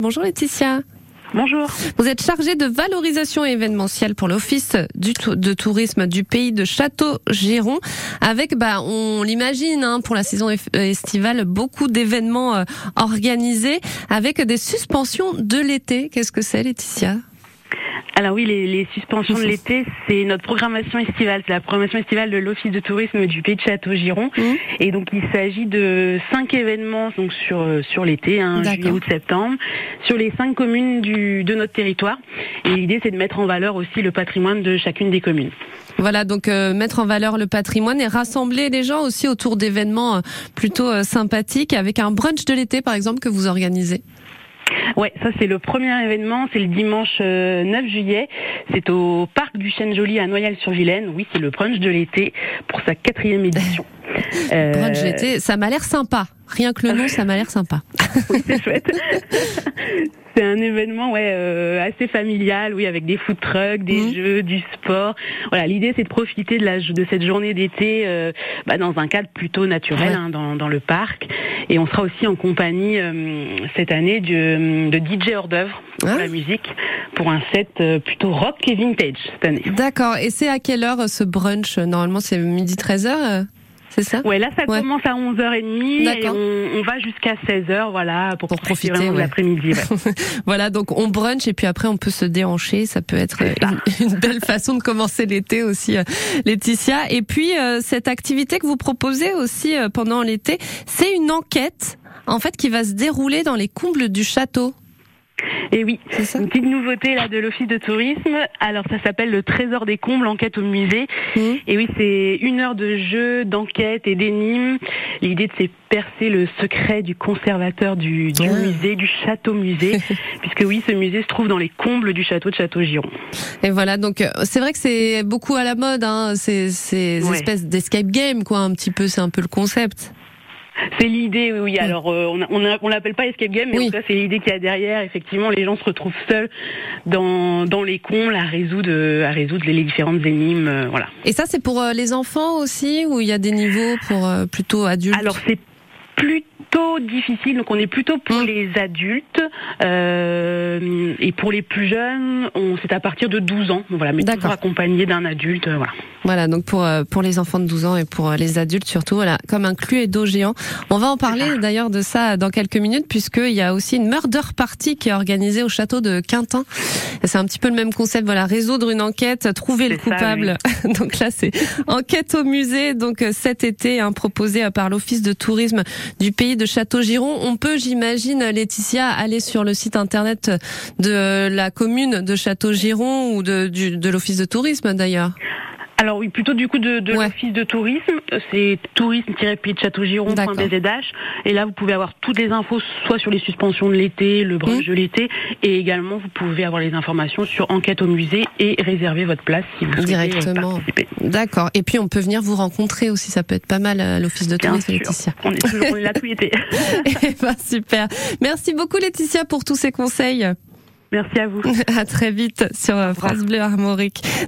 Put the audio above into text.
Bonjour Laetitia. Bonjour. Vous êtes chargée de valorisation événementielle pour l'Office de tourisme du pays de Château-Giron, avec, bah, on l'imagine, hein, pour la saison estivale, beaucoup d'événements euh, organisés, avec des suspensions de l'été. Qu'est-ce que c'est, Laetitia? Alors oui, les, suspensions de l'été, c'est notre programmation estivale. C'est la programmation estivale de l'Office de tourisme du Pays de Château-Giron. Mmh. Et donc il s'agit de cinq événements donc sur sur l'été, hein, juillet, août, septembre, sur les cinq communes du, de notre territoire. Et l'idée, c'est de mettre en valeur aussi le patrimoine de chacune des communes. Voilà, donc euh, mettre en valeur le patrimoine et rassembler les gens aussi autour d'événements euh, plutôt euh, sympathiques, avec un brunch de l'été par exemple que vous organisez. Ouais, ça c'est le premier événement, c'est le dimanche 9 euh, juillet. C'est au parc du Chêne-Joly à Noyal-sur-Vilaine. Oui, c'est le brunch de l'été pour sa quatrième édition. Euh... Brunch d'été, ça m'a l'air sympa. Rien que le nom, ça m'a l'air sympa. oui, c'est chouette. c'est un événement ouais euh, assez familial, oui, avec des food trucks, des mmh. jeux, du sport. Voilà, l'idée c'est de profiter de, la, de cette journée d'été euh, bah, dans un cadre plutôt naturel hein, dans, dans, le parc. Et on sera aussi en compagnie euh, cette année de, de DJ hors d'œuvre pour ah. la musique, pour un set euh, plutôt rock et vintage cette année. D'accord. Et c'est à quelle heure ce brunch? Normalement c'est midi 13h c'est ça Ouais, là ça commence à 11h30 et on, on va jusqu'à 16h voilà pour, pour profiter, de l'après-midi. voilà, donc on brunch et puis après on peut se déhancher, ça peut être une, belle façon de commencer l'été aussi euh, Laetitia. Et puis euh, cette activité que vous proposez aussi euh, pendant l'été, c'est une enquête en fait qui va se dérouler dans les combles du château. Et oui, une petite nouveauté là de l'office de tourisme. Alors ça s'appelle le Trésor des combles, enquête au musée. Mmh. Et oui, c'est une heure de jeu, d'enquête et d'énigmes. L'idée c'est percer le secret du conservateur du, du musée, du château musée, puisque oui, ce musée se trouve dans les combles du château de Château-Giron. Et voilà, donc euh, c'est vrai que c'est beaucoup à la mode, hein, ces, ces espèces d'escape game, quoi, un petit peu, c'est un peu le concept. C'est l'idée, oui. Mm. Alors, euh, on, on, l'appelle pas escape game, mais en tout cas, c'est l'idée qu'il y a derrière. Effectivement, les gens se retrouvent seuls dans, dans les cons à résoudre, à résoudre les, différentes énigmes, euh, voilà. Et ça, c'est pour euh, les enfants aussi, ou il y a des niveaux pour plutôt adultes? Alors, c'est plutôt difficile. Donc on est plutôt pour les adultes euh, et pour les plus jeunes, on c'est à partir de 12 ans. Voilà, mais toujours accompagné d'un adulte. Voilà. Voilà, donc pour euh, pour les enfants de 12 ans et pour euh, les adultes surtout, voilà, comme un d'eau géant. On va en parler d'ailleurs de ça dans quelques minutes puisqu'il y a aussi une murder party qui est organisée au château de Quintin. C'est un petit peu le même concept, voilà, résoudre une enquête, trouver le coupable. donc là, c'est enquête au musée. Donc cet été, hein, proposé par l'office de tourisme du pays de Château-Giron. On peut, j'imagine, Laetitia, aller sur le site internet de la commune de Château-Giron ou de, de l'office de tourisme d'ailleurs. Alors oui, plutôt du coup de, de l'office de tourisme, c'est tourisme-châteaugiron.bzh et là vous pouvez avoir toutes les infos soit sur les suspensions de l'été, le brunch mmh. de l'été et également vous pouvez avoir les informations sur enquête au musée et réserver votre place si vous souhaitez euh, Directement. D'accord. Et puis on peut venir vous rencontrer aussi, ça peut être pas mal euh, l'office de tourisme Laetitia. On est toujours là tout l'été. Eh ben, super. Merci beaucoup Laetitia pour tous ces conseils. Merci à vous. à très vite sur France Bleu Armorique.